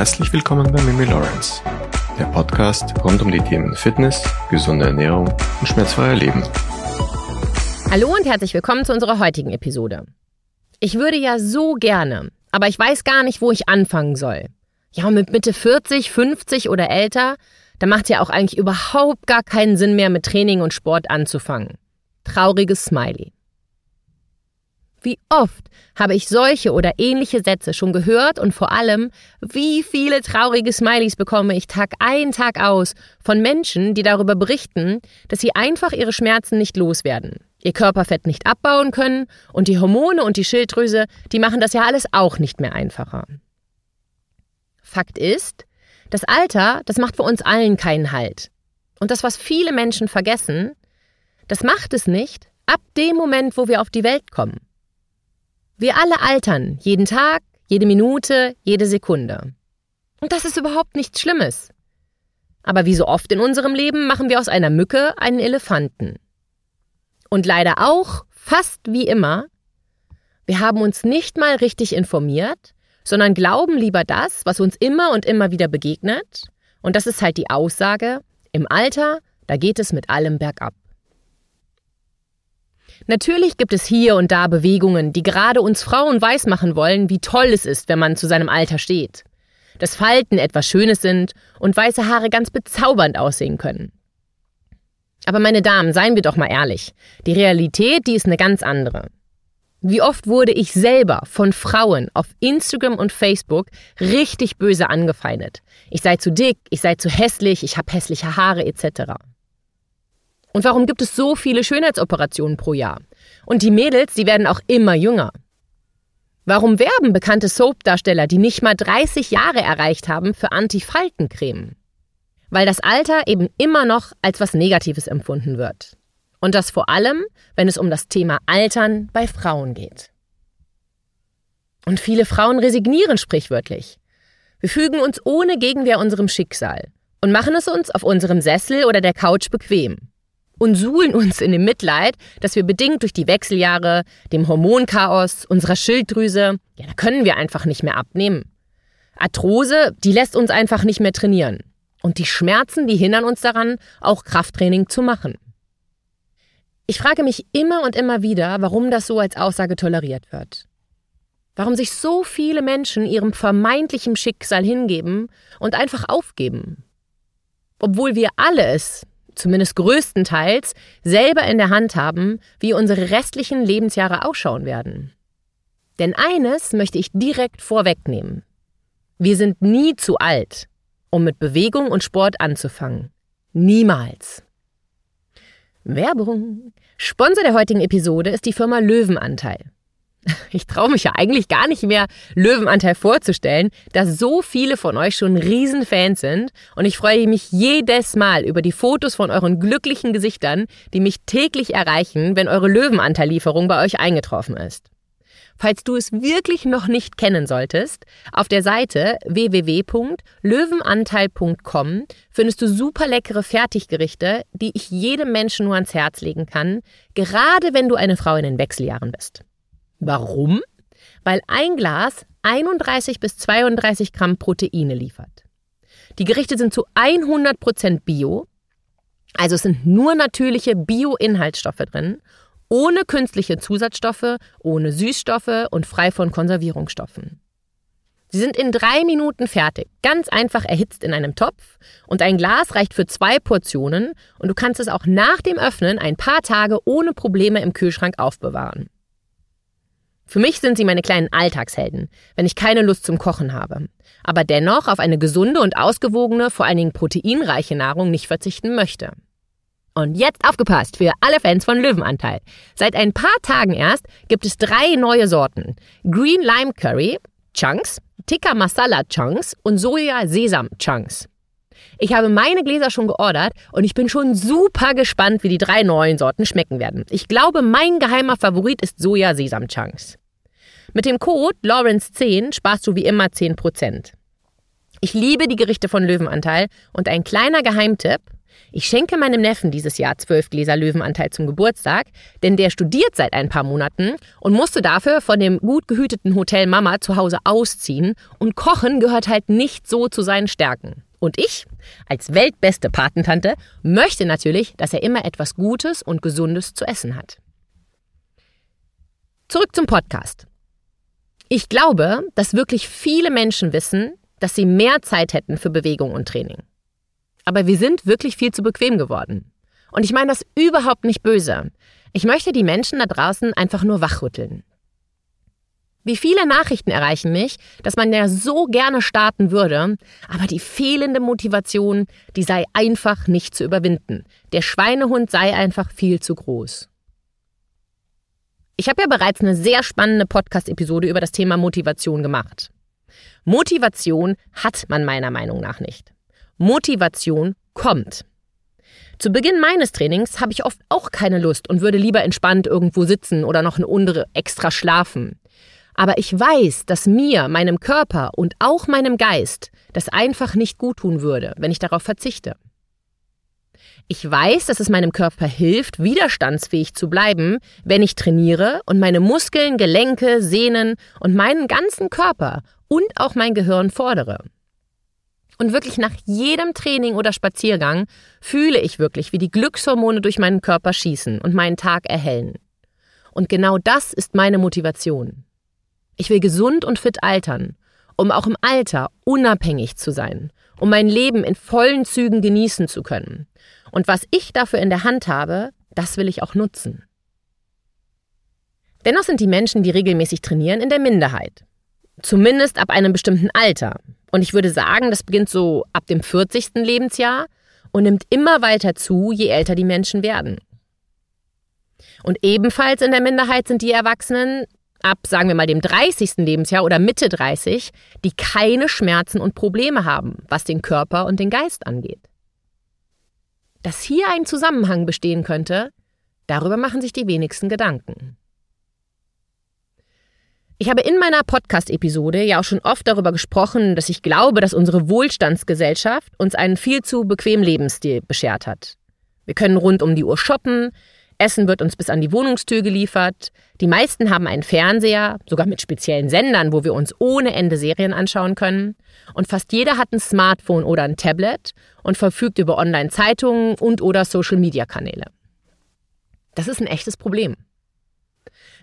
Herzlich willkommen bei Mimi Lawrence, der Podcast rund um die Themen Fitness, gesunde Ernährung und schmerzfreier Leben. Hallo und herzlich willkommen zu unserer heutigen Episode. Ich würde ja so gerne, aber ich weiß gar nicht, wo ich anfangen soll. Ja, mit Mitte 40, 50 oder älter, da macht ja auch eigentlich überhaupt gar keinen Sinn mehr, mit Training und Sport anzufangen. Trauriges Smiley. Wie oft habe ich solche oder ähnliche Sätze schon gehört und vor allem, wie viele traurige Smileys bekomme ich Tag ein, Tag aus von Menschen, die darüber berichten, dass sie einfach ihre Schmerzen nicht loswerden, ihr Körperfett nicht abbauen können und die Hormone und die Schilddrüse, die machen das ja alles auch nicht mehr einfacher. Fakt ist, das Alter, das macht für uns allen keinen Halt. Und das, was viele Menschen vergessen, das macht es nicht ab dem Moment, wo wir auf die Welt kommen. Wir alle altern, jeden Tag, jede Minute, jede Sekunde. Und das ist überhaupt nichts Schlimmes. Aber wie so oft in unserem Leben machen wir aus einer Mücke einen Elefanten. Und leider auch, fast wie immer, wir haben uns nicht mal richtig informiert, sondern glauben lieber das, was uns immer und immer wieder begegnet. Und das ist halt die Aussage, im Alter, da geht es mit allem bergab. Natürlich gibt es hier und da Bewegungen, die gerade uns Frauen weismachen wollen, wie toll es ist, wenn man zu seinem Alter steht. Dass Falten etwas Schönes sind und weiße Haare ganz bezaubernd aussehen können. Aber meine Damen, seien wir doch mal ehrlich. Die Realität, die ist eine ganz andere. Wie oft wurde ich selber von Frauen auf Instagram und Facebook richtig böse angefeindet. Ich sei zu dick, ich sei zu hässlich, ich habe hässliche Haare etc. Und warum gibt es so viele Schönheitsoperationen pro Jahr? Und die Mädels, die werden auch immer jünger. Warum werben bekannte Soap-Darsteller, die nicht mal 30 Jahre erreicht haben, für Antifaltencreme? Weil das Alter eben immer noch als was Negatives empfunden wird. Und das vor allem, wenn es um das Thema Altern bei Frauen geht. Und viele Frauen resignieren sprichwörtlich. Wir fügen uns ohne Gegenwehr unserem Schicksal und machen es uns auf unserem Sessel oder der Couch bequem und suhlen uns in dem Mitleid, dass wir bedingt durch die Wechseljahre, dem Hormonchaos, unserer Schilddrüse, ja, da können wir einfach nicht mehr abnehmen. Arthrose, die lässt uns einfach nicht mehr trainieren. Und die Schmerzen, die hindern uns daran, auch Krafttraining zu machen. Ich frage mich immer und immer wieder, warum das so als Aussage toleriert wird. Warum sich so viele Menschen ihrem vermeintlichen Schicksal hingeben und einfach aufgeben. Obwohl wir alle es, zumindest größtenteils, selber in der Hand haben, wie unsere restlichen Lebensjahre ausschauen werden. Denn eines möchte ich direkt vorwegnehmen. Wir sind nie zu alt, um mit Bewegung und Sport anzufangen. Niemals. Werbung. Sponsor der heutigen Episode ist die Firma Löwenanteil. Ich traue mich ja eigentlich gar nicht mehr, Löwenanteil vorzustellen, da so viele von euch schon Riesenfans sind und ich freue mich jedes Mal über die Fotos von euren glücklichen Gesichtern, die mich täglich erreichen, wenn eure Löwenanteillieferung bei euch eingetroffen ist. Falls du es wirklich noch nicht kennen solltest, auf der Seite www.löwenanteil.com findest du super leckere Fertiggerichte, die ich jedem Menschen nur ans Herz legen kann, gerade wenn du eine Frau in den Wechseljahren bist. Warum? Weil ein Glas 31 bis 32 Gramm Proteine liefert. Die Gerichte sind zu 100% bio, also es sind nur natürliche Bio-Inhaltsstoffe drin, ohne künstliche Zusatzstoffe, ohne Süßstoffe und frei von Konservierungsstoffen. Sie sind in drei Minuten fertig, ganz einfach erhitzt in einem Topf und ein Glas reicht für zwei Portionen und du kannst es auch nach dem Öffnen ein paar Tage ohne Probleme im Kühlschrank aufbewahren. Für mich sind sie meine kleinen Alltagshelden, wenn ich keine Lust zum Kochen habe, aber dennoch auf eine gesunde und ausgewogene, vor allen Dingen proteinreiche Nahrung nicht verzichten möchte. Und jetzt aufgepasst für alle Fans von Löwenanteil. Seit ein paar Tagen erst gibt es drei neue Sorten. Green Lime Curry, Chunks, Tikka Masala Chunks und Soja Sesam Chunks. Ich habe meine Gläser schon geordert und ich bin schon super gespannt, wie die drei neuen Sorten schmecken werden. Ich glaube, mein geheimer Favorit ist Soja Sesam Chunks. Mit dem Code Lawrence10 sparst du wie immer 10%. Ich liebe die Gerichte von Löwenanteil und ein kleiner Geheimtipp. Ich schenke meinem Neffen dieses Jahr zwölf Gläser Löwenanteil zum Geburtstag, denn der studiert seit ein paar Monaten und musste dafür von dem gut gehüteten Hotel Mama zu Hause ausziehen und Kochen gehört halt nicht so zu seinen Stärken. Und ich, als weltbeste Patentante, möchte natürlich, dass er immer etwas Gutes und Gesundes zu essen hat. Zurück zum Podcast. Ich glaube, dass wirklich viele Menschen wissen, dass sie mehr Zeit hätten für Bewegung und Training. Aber wir sind wirklich viel zu bequem geworden. Und ich meine das überhaupt nicht böse. Ich möchte die Menschen da draußen einfach nur wachrütteln. Wie viele Nachrichten erreichen mich, dass man ja so gerne starten würde, aber die fehlende Motivation, die sei einfach nicht zu überwinden. Der Schweinehund sei einfach viel zu groß. Ich habe ja bereits eine sehr spannende Podcast-Episode über das Thema Motivation gemacht. Motivation hat man meiner Meinung nach nicht. Motivation kommt. Zu Beginn meines Trainings habe ich oft auch keine Lust und würde lieber entspannt irgendwo sitzen oder noch eine Untere extra schlafen. Aber ich weiß, dass mir, meinem Körper und auch meinem Geist das einfach nicht guttun würde, wenn ich darauf verzichte. Ich weiß, dass es meinem Körper hilft, widerstandsfähig zu bleiben, wenn ich trainiere und meine Muskeln, Gelenke, Sehnen und meinen ganzen Körper und auch mein Gehirn fordere. Und wirklich nach jedem Training oder Spaziergang fühle ich wirklich, wie die Glückshormone durch meinen Körper schießen und meinen Tag erhellen. Und genau das ist meine Motivation. Ich will gesund und fit altern, um auch im Alter unabhängig zu sein, um mein Leben in vollen Zügen genießen zu können. Und was ich dafür in der Hand habe, das will ich auch nutzen. Dennoch sind die Menschen, die regelmäßig trainieren, in der Minderheit. Zumindest ab einem bestimmten Alter. Und ich würde sagen, das beginnt so ab dem 40. Lebensjahr und nimmt immer weiter zu, je älter die Menschen werden. Und ebenfalls in der Minderheit sind die Erwachsenen ab, sagen wir mal, dem 30. Lebensjahr oder Mitte 30, die keine Schmerzen und Probleme haben, was den Körper und den Geist angeht. Dass hier ein Zusammenhang bestehen könnte, darüber machen sich die wenigsten Gedanken. Ich habe in meiner Podcast-Episode ja auch schon oft darüber gesprochen, dass ich glaube, dass unsere Wohlstandsgesellschaft uns einen viel zu bequemen Lebensstil beschert hat. Wir können rund um die Uhr shoppen, Essen wird uns bis an die Wohnungstür geliefert, die meisten haben einen Fernseher, sogar mit speziellen Sendern, wo wir uns ohne Ende Serien anschauen können, und fast jeder hat ein Smartphone oder ein Tablet und verfügt über Online-Zeitungen und oder Social-Media-Kanäle. Das ist ein echtes Problem.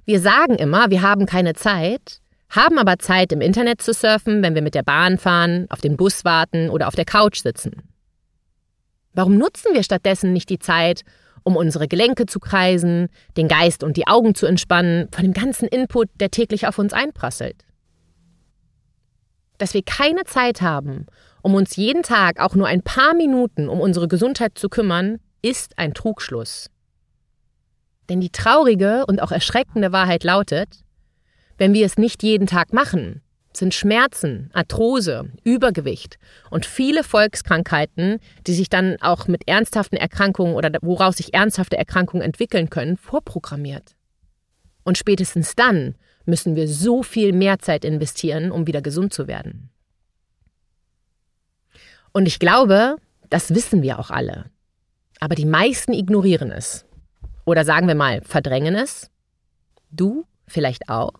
Wir sagen immer, wir haben keine Zeit, haben aber Zeit, im Internet zu surfen, wenn wir mit der Bahn fahren, auf den Bus warten oder auf der Couch sitzen. Warum nutzen wir stattdessen nicht die Zeit, um unsere Gelenke zu kreisen, den Geist und die Augen zu entspannen, von dem ganzen Input, der täglich auf uns einprasselt? Dass wir keine Zeit haben, um uns jeden Tag auch nur ein paar Minuten um unsere Gesundheit zu kümmern, ist ein Trugschluss. Denn die traurige und auch erschreckende Wahrheit lautet, wenn wir es nicht jeden Tag machen, sind Schmerzen, Arthrose, Übergewicht und viele Volkskrankheiten, die sich dann auch mit ernsthaften Erkrankungen oder woraus sich ernsthafte Erkrankungen entwickeln können, vorprogrammiert. Und spätestens dann müssen wir so viel mehr Zeit investieren, um wieder gesund zu werden. Und ich glaube, das wissen wir auch alle. Aber die meisten ignorieren es. Oder sagen wir mal, verdrängen es? Du vielleicht auch?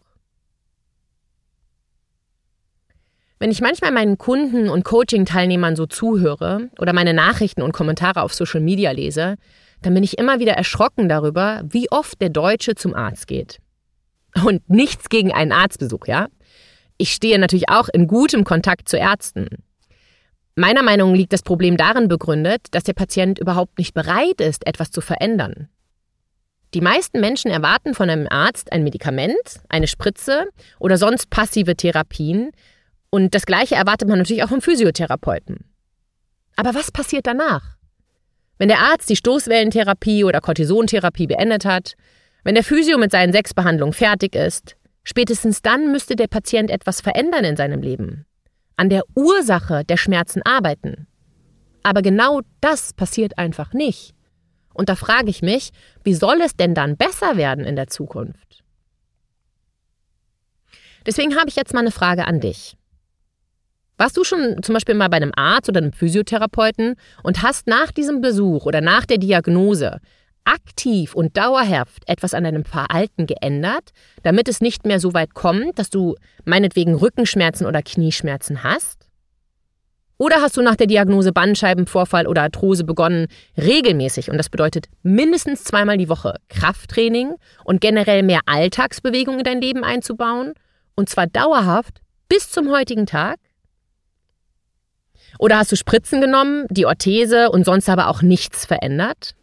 Wenn ich manchmal meinen Kunden und Coaching-Teilnehmern so zuhöre oder meine Nachrichten und Kommentare auf Social Media lese, dann bin ich immer wieder erschrocken darüber, wie oft der Deutsche zum Arzt geht. Und nichts gegen einen Arztbesuch, ja? Ich stehe natürlich auch in gutem Kontakt zu Ärzten. Meiner Meinung liegt das Problem darin begründet, dass der Patient überhaupt nicht bereit ist, etwas zu verändern. Die meisten Menschen erwarten von einem Arzt ein Medikament, eine Spritze oder sonst passive Therapien. Und das Gleiche erwartet man natürlich auch vom Physiotherapeuten. Aber was passiert danach? Wenn der Arzt die Stoßwellentherapie oder Cortisontherapie beendet hat, wenn der Physio mit seinen sechs Behandlungen fertig ist, spätestens dann müsste der Patient etwas verändern in seinem Leben. An der Ursache der Schmerzen arbeiten. Aber genau das passiert einfach nicht. Und da frage ich mich, wie soll es denn dann besser werden in der Zukunft? Deswegen habe ich jetzt mal eine Frage an dich. Warst du schon zum Beispiel mal bei einem Arzt oder einem Physiotherapeuten und hast nach diesem Besuch oder nach der Diagnose aktiv und dauerhaft etwas an deinem Verhalten geändert, damit es nicht mehr so weit kommt, dass du meinetwegen Rückenschmerzen oder Knieschmerzen hast? Oder hast du nach der Diagnose Bandscheibenvorfall oder Arthrose begonnen, regelmäßig, und das bedeutet mindestens zweimal die Woche, Krafttraining und generell mehr Alltagsbewegung in dein Leben einzubauen? Und zwar dauerhaft bis zum heutigen Tag? Oder hast du Spritzen genommen, die Orthese und sonst aber auch nichts verändert?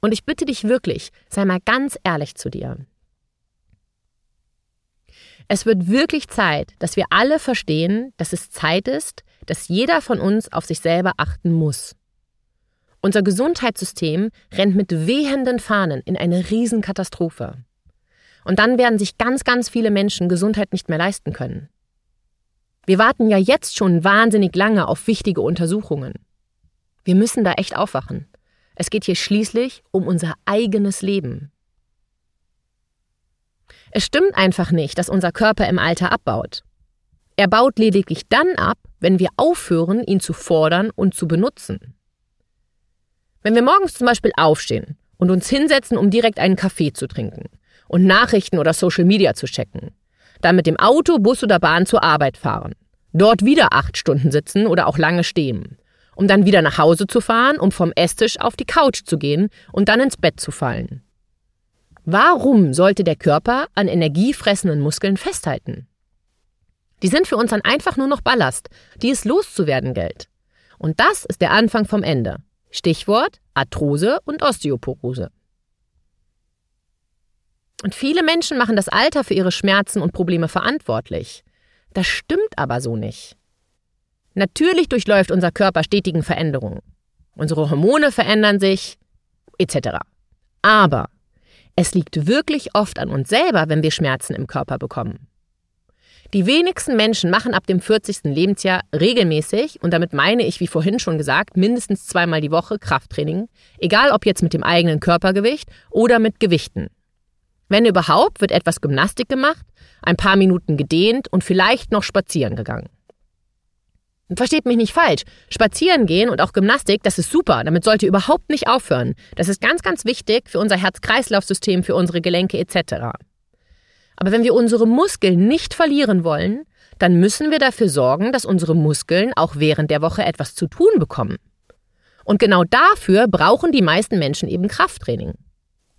Und ich bitte dich wirklich, sei mal ganz ehrlich zu dir. Es wird wirklich Zeit, dass wir alle verstehen, dass es Zeit ist, dass jeder von uns auf sich selber achten muss. Unser Gesundheitssystem rennt mit wehenden Fahnen in eine Riesenkatastrophe. Und dann werden sich ganz, ganz viele Menschen Gesundheit nicht mehr leisten können. Wir warten ja jetzt schon wahnsinnig lange auf wichtige Untersuchungen. Wir müssen da echt aufwachen. Es geht hier schließlich um unser eigenes Leben. Es stimmt einfach nicht, dass unser Körper im Alter abbaut. Er baut lediglich dann ab, wenn wir aufhören, ihn zu fordern und zu benutzen. Wenn wir morgens zum Beispiel aufstehen und uns hinsetzen, um direkt einen Kaffee zu trinken und Nachrichten oder Social Media zu checken, dann mit dem Auto, Bus oder Bahn zur Arbeit fahren, dort wieder acht Stunden sitzen oder auch lange stehen, um dann wieder nach Hause zu fahren, um vom Esstisch auf die Couch zu gehen und dann ins Bett zu fallen. Warum sollte der Körper an energiefressenden Muskeln festhalten? Die sind für uns dann einfach nur noch Ballast, die es loszuwerden gilt. Und das ist der Anfang vom Ende. Stichwort Arthrose und Osteoporose. Und viele Menschen machen das Alter für ihre Schmerzen und Probleme verantwortlich. Das stimmt aber so nicht. Natürlich durchläuft unser Körper stetigen Veränderungen. Unsere Hormone verändern sich, etc. Aber es liegt wirklich oft an uns selber, wenn wir Schmerzen im Körper bekommen. Die wenigsten Menschen machen ab dem 40. Lebensjahr regelmäßig, und damit meine ich, wie vorhin schon gesagt, mindestens zweimal die Woche Krafttraining, egal ob jetzt mit dem eigenen Körpergewicht oder mit Gewichten. Wenn überhaupt, wird etwas Gymnastik gemacht, ein paar Minuten gedehnt und vielleicht noch spazieren gegangen. Versteht mich nicht falsch. Spazieren gehen und auch Gymnastik, das ist super. Damit sollte überhaupt nicht aufhören. Das ist ganz, ganz wichtig für unser Herz-Kreislauf-System, für unsere Gelenke etc. Aber wenn wir unsere Muskeln nicht verlieren wollen, dann müssen wir dafür sorgen, dass unsere Muskeln auch während der Woche etwas zu tun bekommen. Und genau dafür brauchen die meisten Menschen eben Krafttraining.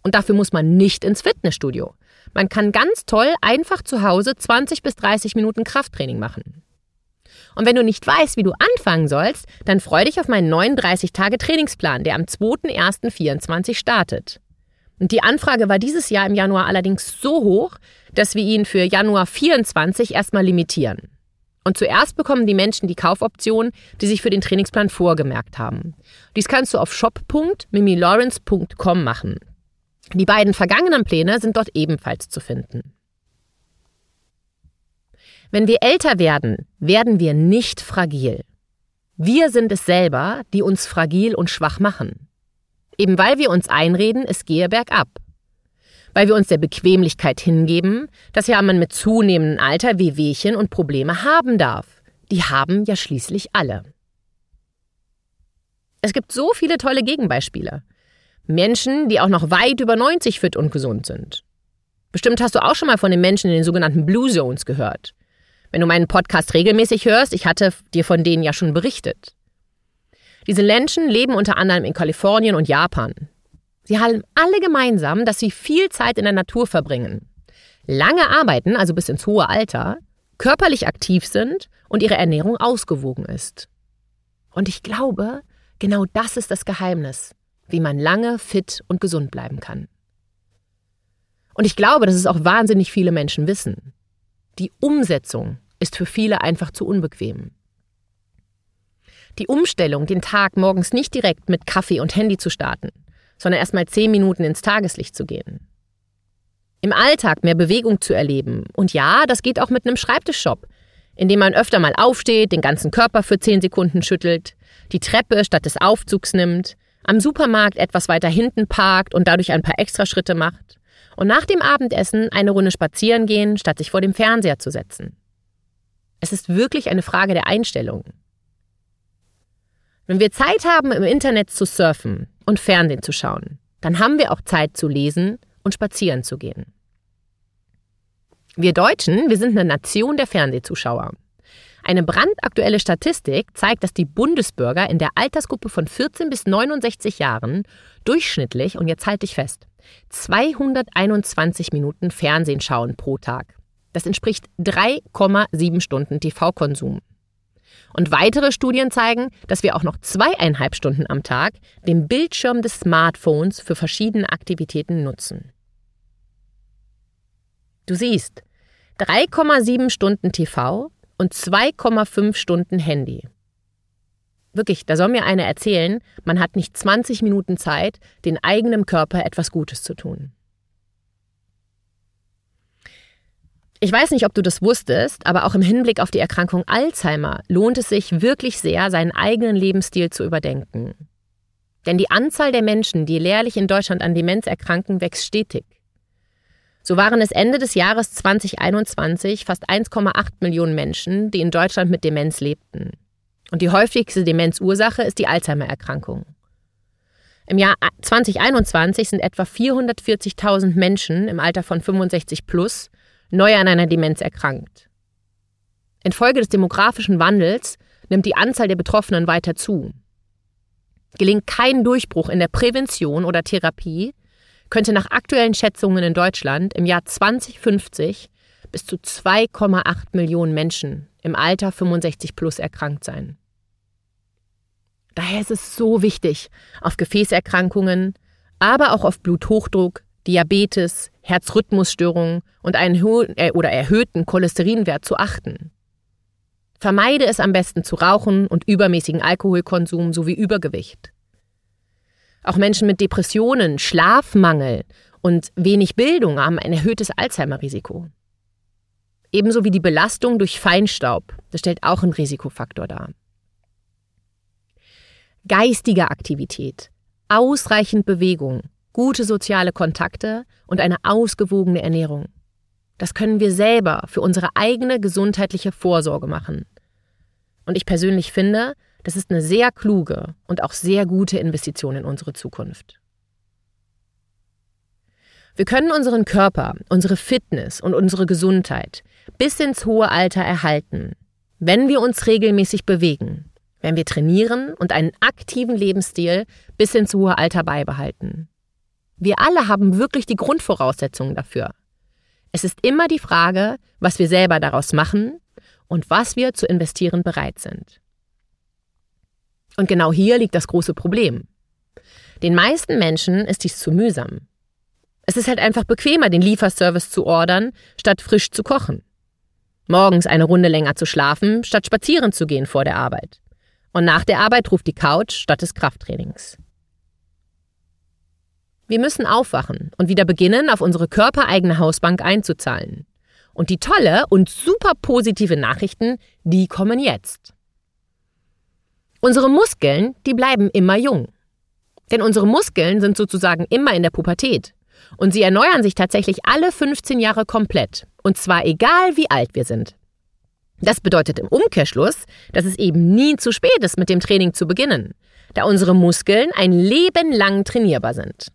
Und dafür muss man nicht ins Fitnessstudio. Man kann ganz toll einfach zu Hause 20 bis 30 Minuten Krafttraining machen. Und wenn du nicht weißt, wie du anfangen sollst, dann freu dich auf meinen 39 Tage Trainingsplan, der am 2.1.24 startet. Und die Anfrage war dieses Jahr im Januar allerdings so hoch, dass wir ihn für Januar 24 erstmal limitieren. Und zuerst bekommen die Menschen die Kaufoption, die sich für den Trainingsplan vorgemerkt haben. Dies kannst du auf shop.mimilawrence.com machen. Die beiden vergangenen Pläne sind dort ebenfalls zu finden. Wenn wir älter werden, werden wir nicht fragil. Wir sind es selber, die uns fragil und schwach machen. Eben weil wir uns einreden, es gehe bergab. Weil wir uns der Bequemlichkeit hingeben, dass ja man mit zunehmendem Alter Wehwehchen und Probleme haben darf. Die haben ja schließlich alle. Es gibt so viele tolle Gegenbeispiele. Menschen, die auch noch weit über 90 fit und gesund sind. Bestimmt hast du auch schon mal von den Menschen in den sogenannten Blue Zones gehört. Wenn du meinen Podcast regelmäßig hörst, ich hatte dir von denen ja schon berichtet. Diese Menschen leben unter anderem in Kalifornien und Japan. Sie haben alle gemeinsam, dass sie viel Zeit in der Natur verbringen, lange arbeiten, also bis ins hohe Alter, körperlich aktiv sind und ihre Ernährung ausgewogen ist. Und ich glaube, genau das ist das Geheimnis wie man lange fit und gesund bleiben kann. Und ich glaube, dass es auch wahnsinnig viele Menschen wissen. Die Umsetzung ist für viele einfach zu unbequem. Die Umstellung, den Tag morgens nicht direkt mit Kaffee und Handy zu starten, sondern erst mal zehn Minuten ins Tageslicht zu gehen. Im Alltag mehr Bewegung zu erleben. Und ja, das geht auch mit einem Schreibtischjob, in dem man öfter mal aufsteht, den ganzen Körper für zehn Sekunden schüttelt, die Treppe statt des Aufzugs nimmt, am Supermarkt etwas weiter hinten parkt und dadurch ein paar Extraschritte macht und nach dem Abendessen eine Runde spazieren gehen, statt sich vor dem Fernseher zu setzen. Es ist wirklich eine Frage der Einstellung. Wenn wir Zeit haben, im Internet zu surfen und Fernsehen zu schauen, dann haben wir auch Zeit zu lesen und spazieren zu gehen. Wir Deutschen, wir sind eine Nation der Fernsehzuschauer. Eine brandaktuelle Statistik zeigt, dass die Bundesbürger in der Altersgruppe von 14 bis 69 Jahren durchschnittlich, und jetzt halte ich fest, 221 Minuten Fernsehen schauen pro Tag. Das entspricht 3,7 Stunden TV-Konsum. Und weitere Studien zeigen, dass wir auch noch zweieinhalb Stunden am Tag den Bildschirm des Smartphones für verschiedene Aktivitäten nutzen. Du siehst, 3,7 Stunden TV und 2,5 Stunden Handy. Wirklich, da soll mir einer erzählen, man hat nicht 20 Minuten Zeit, den eigenen Körper etwas Gutes zu tun. Ich weiß nicht, ob du das wusstest, aber auch im Hinblick auf die Erkrankung Alzheimer lohnt es sich wirklich sehr, seinen eigenen Lebensstil zu überdenken. Denn die Anzahl der Menschen, die jährlich in Deutschland an Demenz erkranken, wächst stetig. So waren es Ende des Jahres 2021 fast 1,8 Millionen Menschen, die in Deutschland mit Demenz lebten. Und die häufigste Demenzursache ist die Alzheimer-Erkrankung. Im Jahr 2021 sind etwa 440.000 Menschen im Alter von 65 plus neu an einer Demenz erkrankt. Infolge des demografischen Wandels nimmt die Anzahl der Betroffenen weiter zu. Gelingt kein Durchbruch in der Prävention oder Therapie, könnte nach aktuellen Schätzungen in Deutschland im Jahr 2050 bis zu 2,8 Millionen Menschen im Alter 65 plus erkrankt sein. Daher ist es so wichtig, auf Gefäßerkrankungen, aber auch auf Bluthochdruck, Diabetes, Herzrhythmusstörungen und einen äh, oder erhöhten Cholesterinwert zu achten. Vermeide es am besten zu rauchen und übermäßigen Alkoholkonsum sowie Übergewicht. Auch Menschen mit Depressionen, Schlafmangel und wenig Bildung haben ein erhöhtes Alzheimer-Risiko. Ebenso wie die Belastung durch Feinstaub, das stellt auch einen Risikofaktor dar. Geistige Aktivität, ausreichend Bewegung, gute soziale Kontakte und eine ausgewogene Ernährung. Das können wir selber für unsere eigene gesundheitliche Vorsorge machen. Und ich persönlich finde, das ist eine sehr kluge und auch sehr gute Investition in unsere Zukunft. Wir können unseren Körper, unsere Fitness und unsere Gesundheit bis ins hohe Alter erhalten, wenn wir uns regelmäßig bewegen, wenn wir trainieren und einen aktiven Lebensstil bis ins hohe Alter beibehalten. Wir alle haben wirklich die Grundvoraussetzungen dafür. Es ist immer die Frage, was wir selber daraus machen und was wir zu investieren bereit sind. Und genau hier liegt das große Problem. Den meisten Menschen ist dies zu mühsam. Es ist halt einfach bequemer, den Lieferservice zu ordern, statt frisch zu kochen. Morgens eine Runde länger zu schlafen, statt spazieren zu gehen vor der Arbeit. Und nach der Arbeit ruft die Couch statt des Krafttrainings. Wir müssen aufwachen und wieder beginnen, auf unsere körpereigene Hausbank einzuzahlen. Und die tolle und super positive Nachrichten, die kommen jetzt. Unsere Muskeln, die bleiben immer jung. Denn unsere Muskeln sind sozusagen immer in der Pubertät. Und sie erneuern sich tatsächlich alle 15 Jahre komplett. Und zwar egal, wie alt wir sind. Das bedeutet im Umkehrschluss, dass es eben nie zu spät ist, mit dem Training zu beginnen, da unsere Muskeln ein Leben lang trainierbar sind.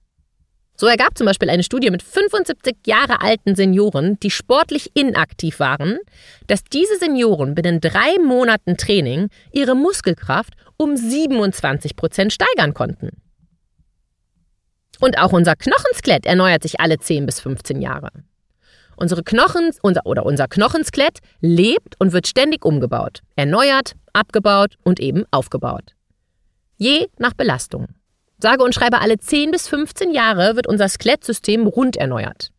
So ergab zum Beispiel eine Studie mit 75 Jahre alten Senioren, die sportlich inaktiv waren, dass diese Senioren binnen drei Monaten Training ihre Muskelkraft um 27 Prozent steigern konnten. Und auch unser Knochenskelett erneuert sich alle 10 bis 15 Jahre. Unsere Knochen unser, oder unser Knochenskelett lebt und wird ständig umgebaut, erneuert, abgebaut und eben aufgebaut. Je nach Belastung. Sage und schreibe alle 10 bis 15 Jahre wird unser Skelettsystem rund erneuert.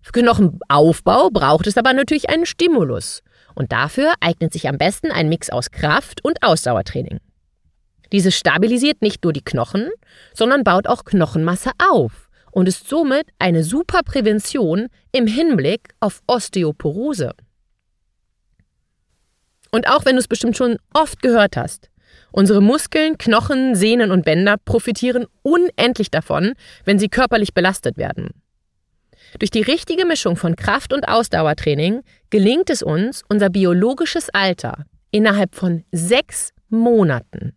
Für Knochenaufbau braucht es aber natürlich einen Stimulus. Und dafür eignet sich am besten ein Mix aus Kraft- und Ausdauertraining. Dieses stabilisiert nicht nur die Knochen, sondern baut auch Knochenmasse auf und ist somit eine super Prävention im Hinblick auf Osteoporose. Und auch wenn du es bestimmt schon oft gehört hast, Unsere Muskeln, Knochen, Sehnen und Bänder profitieren unendlich davon, wenn sie körperlich belastet werden. Durch die richtige Mischung von Kraft- und Ausdauertraining gelingt es uns, unser biologisches Alter innerhalb von sechs Monaten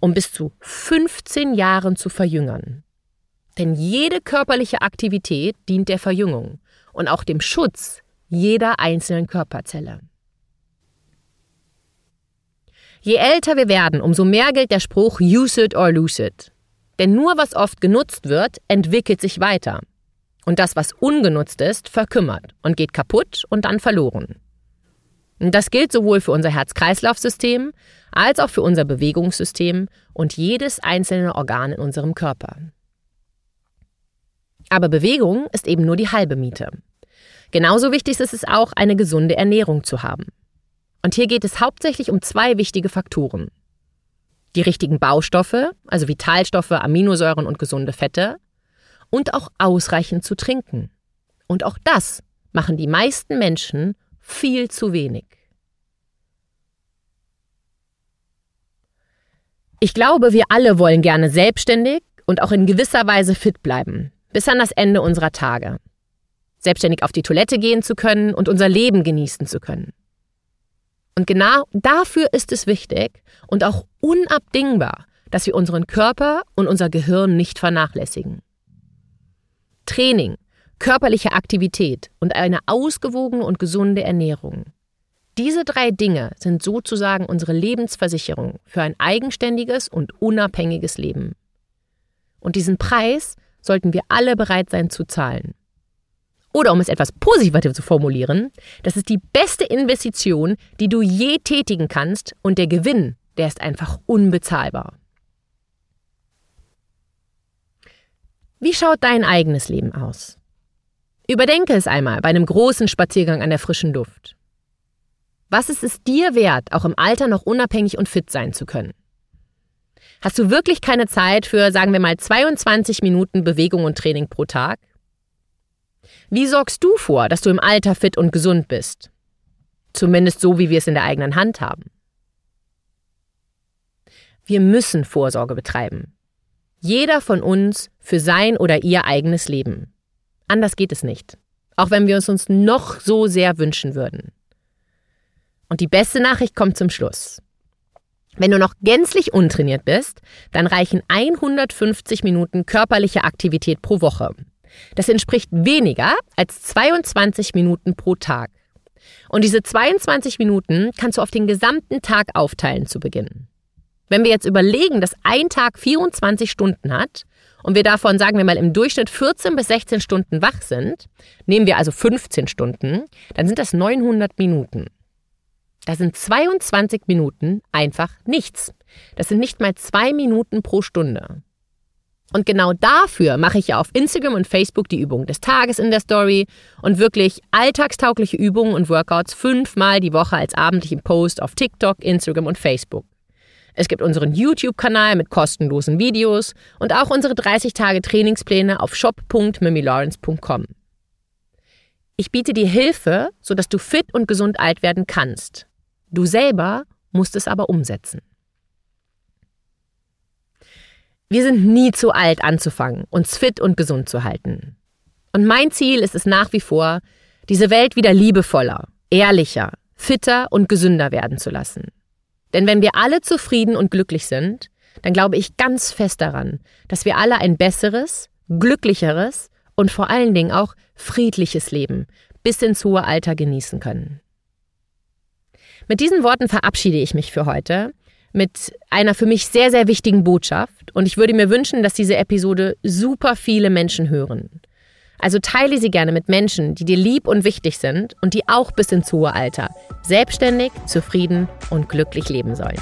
um bis zu 15 Jahren zu verjüngern. Denn jede körperliche Aktivität dient der Verjüngung und auch dem Schutz jeder einzelnen Körperzelle. Je älter wir werden, umso mehr gilt der Spruch Use it or lose it. Denn nur was oft genutzt wird, entwickelt sich weiter. Und das, was ungenutzt ist, verkümmert und geht kaputt und dann verloren. Das gilt sowohl für unser Herz-Kreislauf-System als auch für unser Bewegungssystem und jedes einzelne Organ in unserem Körper. Aber Bewegung ist eben nur die halbe Miete. Genauso wichtig ist es auch, eine gesunde Ernährung zu haben. Und hier geht es hauptsächlich um zwei wichtige Faktoren. Die richtigen Baustoffe, also Vitalstoffe, Aminosäuren und gesunde Fette, und auch ausreichend zu trinken. Und auch das machen die meisten Menschen viel zu wenig. Ich glaube, wir alle wollen gerne selbstständig und auch in gewisser Weise fit bleiben, bis an das Ende unserer Tage. Selbstständig auf die Toilette gehen zu können und unser Leben genießen zu können. Und genau dafür ist es wichtig und auch unabdingbar, dass wir unseren Körper und unser Gehirn nicht vernachlässigen. Training, körperliche Aktivität und eine ausgewogene und gesunde Ernährung diese drei Dinge sind sozusagen unsere Lebensversicherung für ein eigenständiges und unabhängiges Leben. Und diesen Preis sollten wir alle bereit sein zu zahlen. Oder um es etwas positiver zu formulieren, das ist die beste Investition, die du je tätigen kannst und der Gewinn, der ist einfach unbezahlbar. Wie schaut dein eigenes Leben aus? Überdenke es einmal bei einem großen Spaziergang an der frischen Luft. Was ist es dir wert, auch im Alter noch unabhängig und fit sein zu können? Hast du wirklich keine Zeit für, sagen wir mal, 22 Minuten Bewegung und Training pro Tag? Wie sorgst du vor, dass du im Alter fit und gesund bist? Zumindest so, wie wir es in der eigenen Hand haben. Wir müssen Vorsorge betreiben. Jeder von uns für sein oder ihr eigenes Leben. Anders geht es nicht. Auch wenn wir es uns noch so sehr wünschen würden. Und die beste Nachricht kommt zum Schluss. Wenn du noch gänzlich untrainiert bist, dann reichen 150 Minuten körperliche Aktivität pro Woche. Das entspricht weniger als 22 Minuten pro Tag. Und diese 22 Minuten kannst du auf den gesamten Tag aufteilen zu Beginn. Wenn wir jetzt überlegen, dass ein Tag 24 Stunden hat und wir davon, sagen wir mal, im Durchschnitt 14 bis 16 Stunden wach sind, nehmen wir also 15 Stunden, dann sind das 900 Minuten. Da sind 22 Minuten einfach nichts. Das sind nicht mal zwei Minuten pro Stunde. Und genau dafür mache ich ja auf Instagram und Facebook die Übung des Tages in der Story und wirklich alltagstaugliche Übungen und Workouts fünfmal die Woche als abendlichen Post auf TikTok, Instagram und Facebook. Es gibt unseren YouTube-Kanal mit kostenlosen Videos und auch unsere 30 Tage Trainingspläne auf shop.mimilawrence.com. Ich biete dir Hilfe, sodass du fit und gesund alt werden kannst. Du selber musst es aber umsetzen. Wir sind nie zu alt anzufangen, uns fit und gesund zu halten. Und mein Ziel ist es nach wie vor, diese Welt wieder liebevoller, ehrlicher, fitter und gesünder werden zu lassen. Denn wenn wir alle zufrieden und glücklich sind, dann glaube ich ganz fest daran, dass wir alle ein besseres, glücklicheres und vor allen Dingen auch friedliches Leben bis ins hohe Alter genießen können. Mit diesen Worten verabschiede ich mich für heute mit einer für mich sehr, sehr wichtigen Botschaft und ich würde mir wünschen, dass diese Episode super viele Menschen hören. Also teile sie gerne mit Menschen, die dir lieb und wichtig sind und die auch bis ins hohe Alter selbstständig, zufrieden und glücklich leben sollen.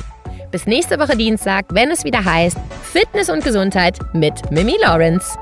Bis nächste Woche Dienstag, wenn es wieder heißt Fitness und Gesundheit mit Mimi Lawrence.